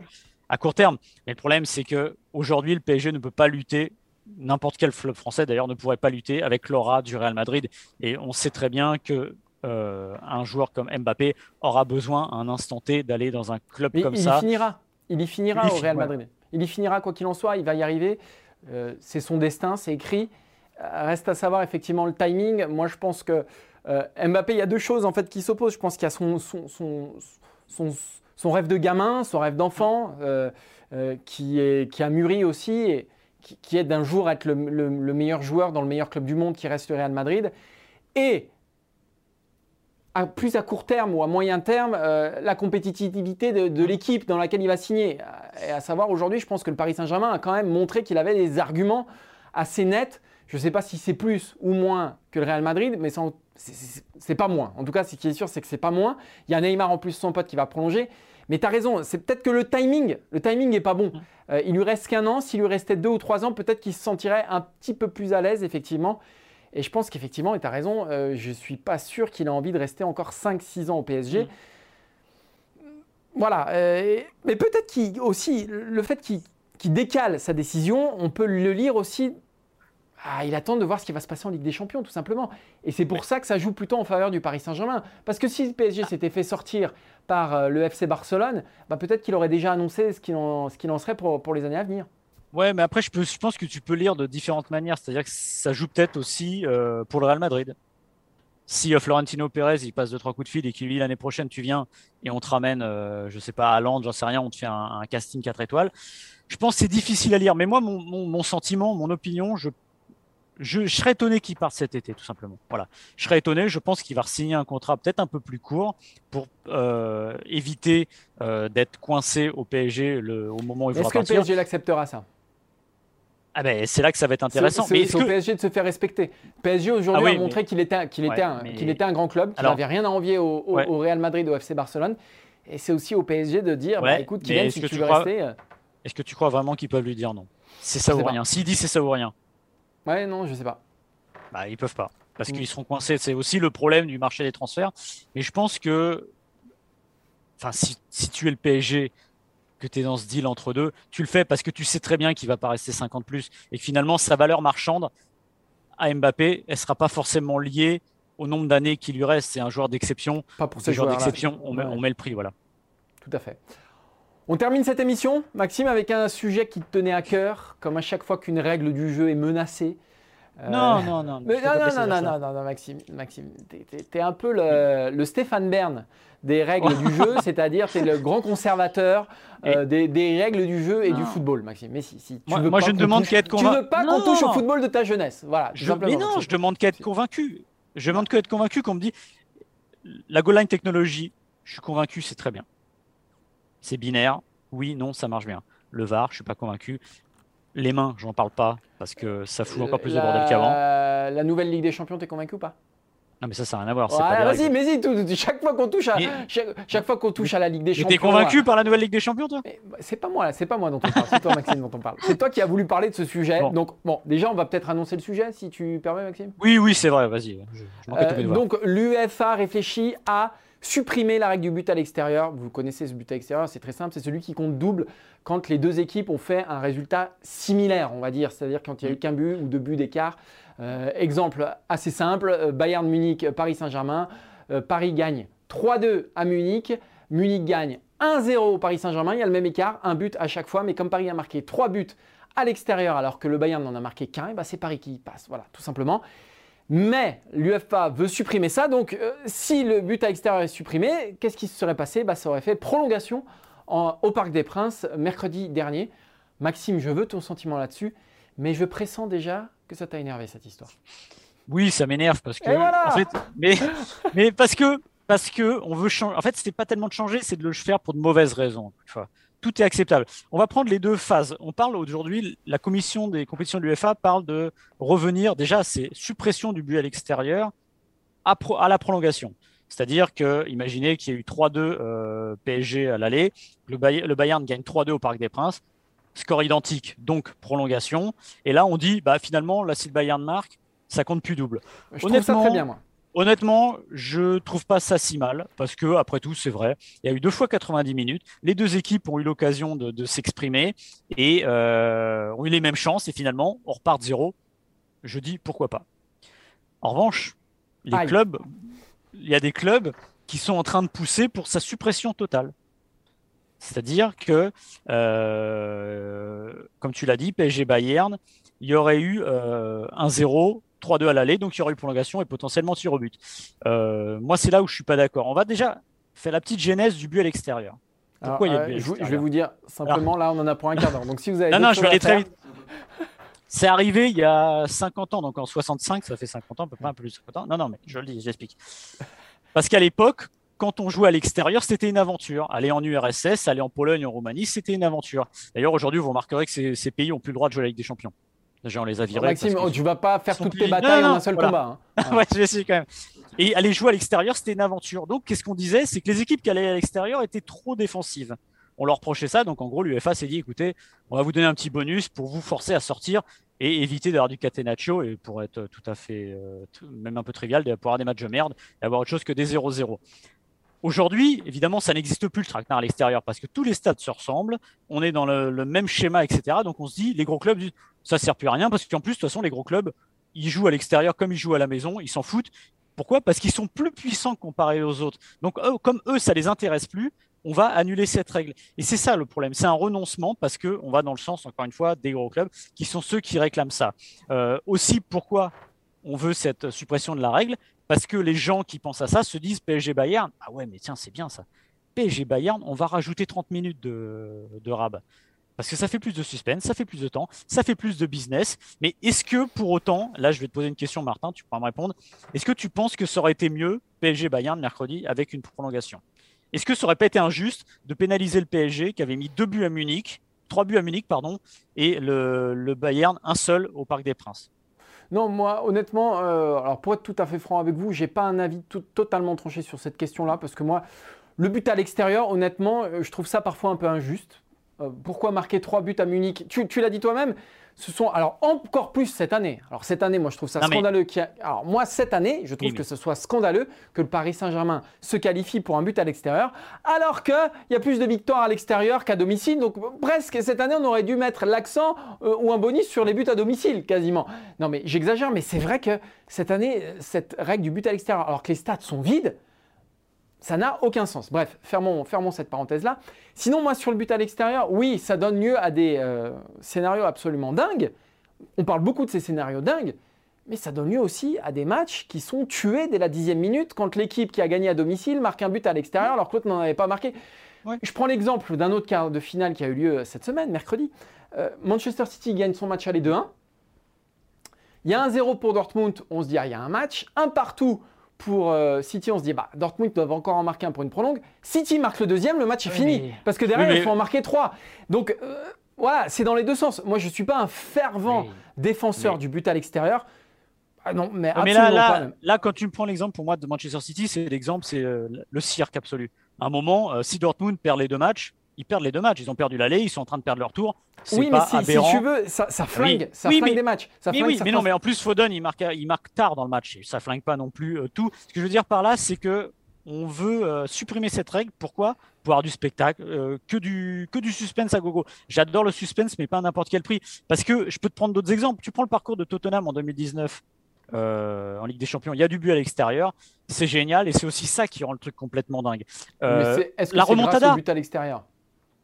À court terme. Mais le problème, c'est que aujourd'hui, le PSG ne peut pas lutter. N'importe quel club français, d'ailleurs, ne pourrait pas lutter avec l'aura du Real Madrid. Et on sait très bien que euh, un joueur comme Mbappé aura besoin à un instant T d'aller dans un club Mais comme il ça. y finira. Il y finira Il y au Real Madrid. Il y finira quoi qu'il en soit. Il va y arriver. Euh, c'est son destin, c'est écrit. Euh, Reste à savoir effectivement le timing. Moi, je pense que euh, Mbappé, il y a deux choses en fait qui s'opposent. Je pense qu'il y a son, son, son, son- rêve de gamin, son rêve d'enfant, qui, qui a mûri aussi, et qui, qui est d'un jour être le, le- le meilleur joueur dans le meilleur club du monde qui reste le Real Madrid. Et à plus à court terme ou à moyen terme, euh, la compétitivité de, de l'équipe dans laquelle il va signer. Et à savoir, aujourd'hui, je pense que le Paris Saint-Germain a quand même montré qu'il avait des arguments assez nets. Je ne sais pas si c'est plus ou moins que le Real Madrid, mais sans- c'est- c'est c'est pas moins. En tout cas, ce qui est sûr, c'est que c'est pas moins. Il y a Neymar en plus, son pote, qui va prolonger. Mais tu as raison, c'est peut-être que le timing, le timing n'est pas bon. Euh, il lui reste qu'un an. S'il lui restait deux ou trois ans, peut-être qu'il se sentirait un petit peu plus à l'aise, effectivement. Et je pense qu'effectivement, et tu as raison, euh, je ne suis pas sûr qu'il a envie de rester encore 5-6 ans au PSG. Mm. Voilà. euh, mais peut-être qu'il aussi, le fait qu'il décale sa décision, on peut le lire aussi. Ah, il attend de voir ce qui va se passer en Ligue des Champions, tout simplement. Et c'est pour ça que ça joue plutôt en faveur du Paris Saint-Germain. Parce que si le PSG s'était fait sortir par euh, le FC Barcelone, bah, peut-être qu'il aurait déjà annoncé ce qu'il en, en serait pour, pour les années à venir. Ouais, mais après, je, peux, je pense que tu peux lire de différentes manières. C'est-à-dire que ça joue peut-être aussi euh, pour le Real Madrid. Si euh, Florentino Pérez il passe deux trois coups de fil et qu'il dit l'année prochaine tu viens et on te ramène, euh, je sais pas, à Londres, j'en sais rien, on te fait un, un casting 4 étoiles. Je pense que c'est difficile à lire. Mais moi, mon, mon, mon sentiment, mon opinion, je, je, je serais étonné qu'il parte cet été, tout simplement. Voilà. Je serais étonné. Je pense qu'il va signer un contrat peut-être un peu plus court pour euh, éviter d'être coincé au PSG le, au moment où il Est-ce faudra que le partir. PSG l'acceptera ça? Ah ben, c'est là que ça va être intéressant. C'est Mais c'est au que PSG de se faire respecter. PSG aujourd'hui Ah oui, a montré qu'il était, qu'il était, Ouais, un, mais- qu'il était un grand club, qu'il Alors- n'avait rien à envier au, au- Ouais. au Real Madrid, au FC Barcelone. Et c'est aussi au PSG de dire, bah, Ouais, écoute, mais Kylian, si tu veux crois- rester... euh, est-ce que tu crois vraiment qu'ils peuvent lui dire non? C'est ça ou rien. S'il dit c'est ça ou rien, Ouais, non, je sais pas. bah, ils peuvent pas. Parce Mm. qu'ils seront coincés. C'est aussi le problème du marché des transferts. Mais je pense que, enfin, si, si tu es le PSG, que tu es dans ce deal entre deux, tu le fais parce que tu sais très bien qu'il va pas rester 50 plus et que finalement sa valeur marchande à Mbappé, elle sera pas forcément liée au nombre d'années qui lui reste. C'est un joueur d'exception. Pas pour Ce ces genre joueurs-là. d'exception, on, Ouais. on met le prix, voilà. Tout à fait. On termine cette émission, Maxime, avec un sujet qui te tenait à cœur, comme à chaque fois qu'une règle du jeu est menacée. Euh, Non, non, non. Mais non, non, non, non, non, Maxime, Maxime, t'es- un peu le, le Stéphane Bern des règles du jeu, c'est-à-dire t'es le grand conservateur euh, des, des règles du jeu et Non. du football, Maxime. Mais si, si. Tu Moi- veux moi, pas je ne demande qu'à être Tu convaincu. veux pas qu'on touche au football de ta jeunesse, voilà. Je, mais non, Maxime. je demande qu'à être convaincu. Je demande qu'à être convaincu qu'on me dit la goal line technologie, je suis convaincu, c'est très bien. C'est binaire, oui, non, ça marche bien. Le VAR, je suis pas convaincu. Les mains, j'en parle pas parce que ça fout encore plus de bordel qu'avant. La nouvelle Ligue des Champions, t'es convaincu ou pas? Non, mais ça, ça n'a rien à voir. Vas-y, mais tout- tout- chaque fois qu'on touche à, Mais- chaque, chaque fois qu'on touche à la Ligue des Champions. t'es convaincu par la nouvelle Ligue des Champions, toi? bah, C'est pas moi, là, c'est pas moi dont on parle, c'est toi Maxime dont on parle. C'est toi qui as voulu parler de ce sujet. Bon. Donc bon, déjà on va peut-être annoncer le sujet si tu permets Maxime? Oui, oui, c'est vrai, vas-y. Euh, donc l'UEFA réfléchit à supprimer la règle du but à l'extérieur. Vous connaissez ce but à l'extérieur, c'est très simple, c'est celui qui compte double quand les deux équipes ont fait un résultat similaire, on va dire, c'est-à-dire quand il n'y a eu qu'un but ou deux buts d'écart. Euh, exemple assez simple, euh, Bayern Munich, Paris Saint-Germain. Euh, Paris gagne 3-2 à Munich. Munich gagne 1-0 au Paris Saint-Germain. Il y a le même écart, un but à chaque fois. Mais comme Paris a marqué 3 buts à l'extérieur alors que le Bayern n'en a marqué qu'un, et bah, c'est Paris qui passe. Voilà, tout simplement. Mais l'UEFA veut supprimer ça. Donc, euh, si le but à l'extérieur est supprimé, qu'est-ce qui se serait passé? Bah, Ça aurait fait prolongation en- au Parc des Princes mercredi dernier. Maxime, je veux ton sentiment là-dessus, mais je pressens déjà que ça t'a énervé cette histoire. Oui, ça m'énerve parce que. Et voilà en fait, mais, mais parce que parce que on veut changer. En fait, c'était pas tellement de changer, c'est de le faire pour de mauvaises raisons. Tout est acceptable. On va prendre les deux phases. On parle aujourd'hui, la commission des compétitions de l'UEFA parle de revenir. Déjà, c'est suppression du but à l'extérieur à, pro- à la prolongation. C'est-à-dire que, imaginez qu'il y a eu 3-2 euh, PSG à l'aller, le, Bay- le Bayern gagne 3-2 au Parc des Princes. score identique, donc prolongation. Et là, on dit, bah, finalement, là, si le Bayern marque, ça compte plus double. Je trouve ça très bien, moi. Honnêtement, je trouve pas ça si mal parce que après tout, c'est vrai. Il y a eu deux fois 90 minutes. Les deux équipes ont eu l'occasion de, s'exprimer et euh, ont eu les mêmes chances. Et finalement, on repart de zéro. Je dis pourquoi pas. En revanche, les clubs, il y a des clubs qui sont en train de pousser pour sa suppression totale. C'est-à-dire que, euh, comme tu l'as dit, PSG Bayern, il y aurait eu euh, un 0 3-2 à l'aller, donc il y aurait eu prolongation et potentiellement tir au but. Euh, moi, c'est là où je suis pas d'accord. On va déjà faire la petite genèse du but à l'extérieur. Pourquoi il y a euh, je, vais vous dire simplement, là, on en a pour un quart d'heure. Donc si vous avez non, non, je vais aller très vite. C'est arrivé il y a 50 ans, donc en 65, ça fait 50 ans, peu près un peu plus de 50 ans. Non, non, mais je le dis, j'explique. Parce qu'à l'époque, quand on jouait à l'extérieur, c'était une aventure. Aller en URSS, aller en Pologne, en Roumanie, c'était une aventure. D'ailleurs, aujourd'hui, vous remarquerez que ces, ces pays ont plus le droit de jouer avec des champions. Déjà, on les a virés. Maxime, oh, tu vas pas faire toutes tes batailles en un seul combat. Hein. ouais, je quand même. Et aller jouer à l'extérieur, c'était une aventure. Donc, qu'est-ce qu'on disait? C'est que les équipes qui allaient à l'extérieur étaient trop défensives. On leur reprochait ça. Donc, en gros, l'UFA s'est dit écoutez, on va vous donner un petit bonus pour vous forcer à sortir et éviter d'avoir du catenaccio et pour être tout à fait, euh, même un peu trivial, de pouvoir avoir des matchs de merde et avoir autre chose que des 0-0. Aujourd'hui, évidemment, ça n'existe plus le traquenard à l'extérieur parce que tous les stades se ressemblent, on est dans le, même schéma, etc. Donc on se dit, les gros clubs, ça sert plus à rien parce qu'en plus, de toute façon, les gros clubs, ils jouent à l'extérieur comme ils jouent à la maison, ils s'en foutent. Pourquoi? Parce qu'ils sont plus puissants comparés aux autres. Donc comme eux, ça les intéresse plus, on va annuler cette règle. Et c'est ça le problème. C'est un renoncement parce que on va dans le sens, encore une fois, des gros clubs qui sont ceux qui réclament ça. Euh, aussi, pourquoi on veut cette suppression de la règle parce que les gens qui pensent à ça se disent PSG Bayern. Ah ouais, mais tiens, c'est bien ça. PSG Bayern, on va rajouter 30 minutes de, de rab. Parce que ça fait plus de suspense, ça fait plus de temps, ça fait plus de business. Mais est-ce que pour autant, là je vais te poser une question Martin, tu pourras me répondre, est-ce que tu penses que ça aurait été mieux PSG Bayern mercredi avec une prolongation? Est-ce que ça aurait pas été injuste de pénaliser le PSG qui avait mis deux buts à Munich, trois buts à Munich, pardon, et le, le Bayern un seul au Parc des Princes? Non, moi, honnêtement, euh, alors pour être tout à fait franc avec vous, j'ai pas un avis totalement tranché sur cette question-là, parce que moi, le but à l'extérieur, honnêtement, euh, je trouve ça parfois un peu injuste. Euh, pourquoi marquer trois buts à Munich? Tu l'as dit toi-même, ce sont alors encore plus cette année. Alors cette année, moi je trouve ça scandaleux. Alors moi cette année, je trouve que ce soit scandaleux que le Paris Saint-Germain se qualifie pour un but à l'extérieur, alors qu'il y a plus de victoires à l'extérieur qu'à domicile. Donc presque cette année, on aurait dû mettre l'accent euh, ou un bonus sur les buts à domicile quasiment. Non mais j'exagère, mais c'est vrai que cette année, cette règle du but à l'extérieur, alors que les stades sont vides, ça n'a aucun sens. Bref, fermons, fermons cette parenthèse-là. Sinon, moi, sur le but à l'extérieur, oui, ça donne lieu à des euh, scénarios absolument dingues. On parle beaucoup de ces scénarios dingues, mais ça donne lieu aussi à des matchs qui sont tués dès la dixième minute quand l'équipe qui a gagné à domicile marque un but à l'extérieur alors que l'autre n'en avait pas marqué. Je prends l'exemple d'un autre quart de finale qui a eu lieu cette semaine, mercredi. Euh, Manchester City gagne son match aller 2-1. Il y a un 0 pour Dortmund, on se dit, ah, il y a un match. Un partout pour euh, City, on se dit bah, Dortmund doivent encore en marquer un pour une prolongue. City marque le deuxième, le match est fini. Parce que derrière, il faut en marquer trois. Donc euh, voilà, c'est dans les deux sens. Moi, je ne suis pas un fervent défenseur du but à l'extérieur. Ah non, mais, là, là, là, quand tu me prends l'exemple pour moi de Manchester City, c'est l'exemple, c'est euh, le cirque absolu. À un moment, si Dortmund perd les deux matchs, ils perdent les deux matchs. Ils ont perdu l'aller, ils sont en train de perdre leur tour. Oui, mais si, tu veux, ça, flingue, ça flingue des matchs. Ça oui, mais non, mais en plus, Foden, il marque, il marque tard dans le match. Ça flingue pas non plus euh, tout. Ce que je veux dire par là, c'est que on veut euh, supprimer cette règle. Pourquoi? Pour avoir du spectacle, euh, que, du, que du suspense à gogo. J'adore le suspense, mais pas à n'importe quel prix. Parce que je peux te prendre d'autres exemples. Tu prends le parcours de Tottenham en 2019. en Ligue des Champions, il y a du but à l'extérieur, c'est génial et c'est aussi ça qui rend le truc complètement dingue. est-ce que la remontada, but à l'extérieur?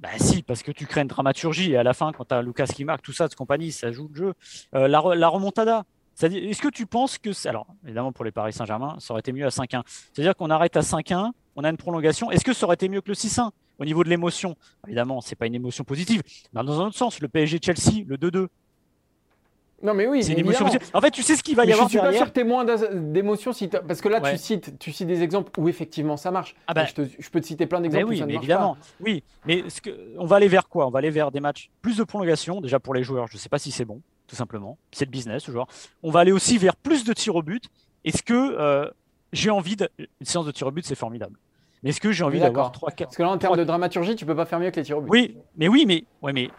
Bah si, parce que tu crées une dramaturgie et à la fin, quand tu as Lucas qui marque, tout ça de compagnie, ça joue le jeu. Euh, la, remontada, est-ce que tu penses que. Alors, évidemment, pour les Paris Saint-Germain, ça aurait été mieux à 5-1. C'est-à-dire qu'on arrête à 5-1, on a une prolongation. Est-ce que ça aurait été mieux que le 6-1 au niveau de l'émotion? Évidemment, c'est pas une émotion positive. Dans un autre sens, le PSG-Chelsea, le 2-2, non, mais oui. C'est une émotion. En fait, tu sais ce qu'il va y avoir. Je suis pas sûr témoin d'émotion si parce que là, tu cites, tu cites des exemples où effectivement ça marche. Ah bah. je, peux te citer plein d'exemples oui, où ça mais évidemment. Oui, mais ce que, on va aller vers quoi? On va aller vers des matchs plus de prolongation déjà pour les joueurs. Je ne sais pas si c'est bon, tout simplement. C'est le business, joueur. On va aller aussi vers plus de tirs au but. Est-ce que euh, j'ai envie de une séance de tirs au but, c'est formidable. Mais est-ce que j'ai envie d'avoir 3 4 Parce que là, en termes de dramaturgie, tu peux pas faire mieux que les tirs au but. Oui, mais oui, mais ouais, mais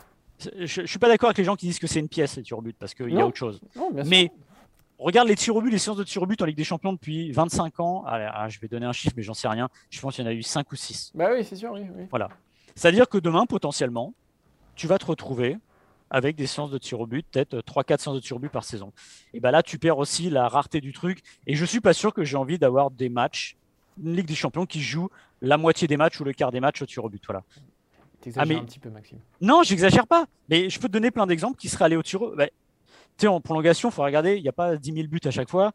Je, je suis pas d'accord avec les gens qui disent que c'est une pièce les tirs au but parce qu'il y a autre chose. Non, bien. Mais regarde les tirs au but, les séances de tirs au but en Ligue des Champions depuis 25 ans. Allez, ah, je vais donner un chiffre, mais j'en sais rien. Je pense qu'il y en a eu 5 ou 6. Bah oui, c'est sûr, oui. oui. Voilà. C'est-à-dire que demain, potentiellement, tu vas te retrouver avec des séances de tir au but, peut-être 3-4 séances de tir au but par saison. Et ben là, tu perds aussi la rareté du truc. Et je suis pas sûr que j'ai envie d'avoir des matchs, une Ligue des Champions qui joue la moitié des matchs ou le quart des matchs au tir au but. Voilà. T'exagères Ah, mais- un petit peu, Maxime. Non, j'exagère pas. Mais je peux te donner plein d'exemples qui seraient allés au tir au bah, Tu sais, en prolongation, il faut regarder, il n'y a pas 10 000 buts à chaque fois.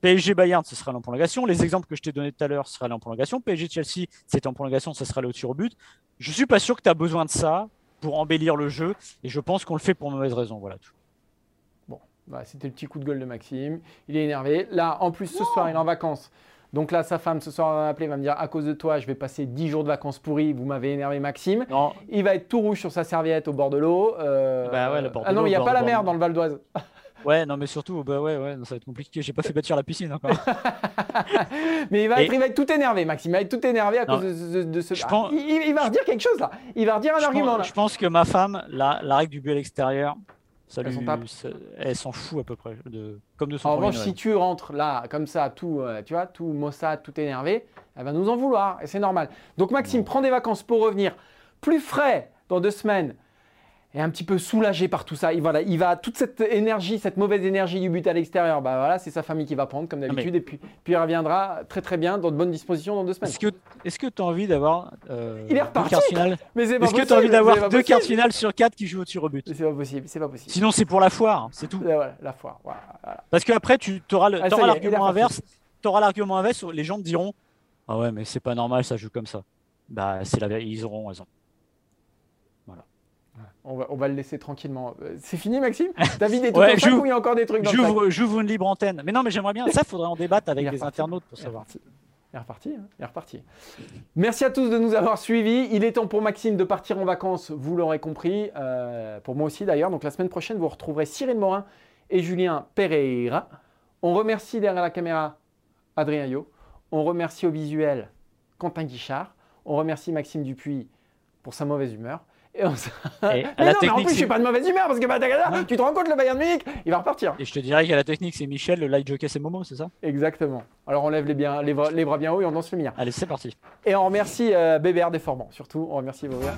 PSG Bayern, ce sera en prolongation. Les exemples que je t'ai donnés tout à l'heure, ce sera en prolongation. PSG Chelsea, c'était en prolongation, ça sera allé au tir au but. Je suis pas sûr que tu as besoin de ça pour embellir le jeu. Et je pense qu'on le fait pour mauvaise raison. Voilà tout. Bah, C'était le petit coup de gueule de Maxime. Il est énervé. Là, en plus, ce soir, il est en vacances. Donc là, sa femme, ce soir, va m'appeler, va me dire à cause de toi, je vais passer 10 jours de vacances pourris. Vous m'avez énervé, Maxime. Non, Il va être tout rouge sur sa serviette au bord de l'eau. euh, Bah ouais, le bord de ah non, il n'y a pas la mer dans le Val d'Oise. ouais, non, mais surtout, bah ouais, ouais, ça va être compliqué. J'ai pas fait bâtir la piscine encore. mais il va, Et- être, il va être tout énervé, Maxime. Il va être tout énervé à Non. cause de, de- de ce. Je Ah, pense- il, il- il va redire quelque chose là. Il va redire un je, argument pense, là. je pense que ma femme, la, la règle du but à l'extérieur, ça lui- s'en fout à peu près. De, comme de son En revanche, Noël. si tu rentres là, comme ça, tout, euh, tu vois, tout maussade, tout énervé, elle va nous en vouloir, et c'est normal. Donc Maxime, prends des vacances pour revenir plus frais dans deux semaines, et un petit peu soulagé par tout ça. Il, voilà, il va toute cette énergie, cette mauvaise énergie du but à l'extérieur, bah voilà, c'est sa famille qui va prendre comme d'habitude, mais- et puis, puis il reviendra très très bien, dans de bonnes dispositions dans deux semaines. Est-ce que est-ce que tu as envie d'avoir euh, Il est deux quarts finales Mais c'est pas Est-ce que tu as envie d'avoir deux possible. finales sur quatre qui jouent au tir au but C'est pas possible, c'est pas possible. Sinon, c'est pour la foire, c'est tout. Voilà, la foire, voilà, voilà. Parce qu'après, tu auras Ah, est, est l'argument inverse. Tu auras l'argument inverse. où Les gens te diront Ah ouais, mais c'est pas normal, ça joue comme ça. Bah, c'est la. Ils auront raison. On va, on va le laisser tranquillement. Euh, C'est fini, Maxime? T'as vidé tout Ouais, ton sac j'ouvre- ou il y a encore des trucs dans J'ouvre j'ouvre une libre antenne. Mais non, mais j'aimerais bien. Ça, faudrait en débattre avec est reparti. internautes pour est savoir. Il est reparti, hein, il est reparti. Merci à tous de nous avoir suivis. Il est temps pour Maxime de partir en vacances, vous l'aurez compris. Euh, pour moi aussi d'ailleurs. Donc la semaine prochaine, vous retrouverez Cyril Morin et Julien Pereira. On remercie derrière la caméra Adrien Yo. On remercie au visuel Quentin Guichard. On remercie Maxime Dupuis pour sa mauvaise humeur. Et on Et Mais la non, mais en plus, je suis pas de mauvaise humeur parce que bah, t'as- tu te rends compte, le Bayern Munich, il va repartir. Et je te dirais qu'à la technique, c'est Michel, le light jockey, c'est Momo, c'est ça? Exactement. Alors on lève les, bien, les, bras, les bras bien haut et on danse le mien. Allez, c'est parti. Et on remercie euh, BBR Déformant, surtout. On remercie BBR.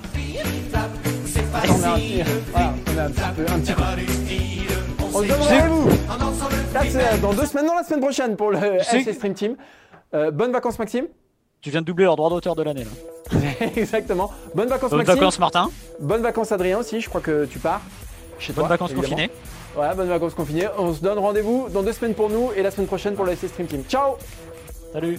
On a un petit, voilà, on a un petit peu. Un petit peu. On se donne rendez-vous c'est dans deux semaines, non, la semaine prochaine pour le FC Stream Team. Euh, bonnes vacances, Maxime. Tu viens de doubler leur droit d'auteur de l'année. là. Exactement. Bonnes vacances, Bonnes Maxime. vacances, Martin. Bonnes vacances, Adrien aussi. Je crois que tu pars. Chez Bonnes toi, vacances évidemment. confinées. Ouais, bonnes vacances confinées. On se donne rendez-vous dans deux semaines pour nous et la semaine prochaine pour le FC Stream Team. Ciao Salut.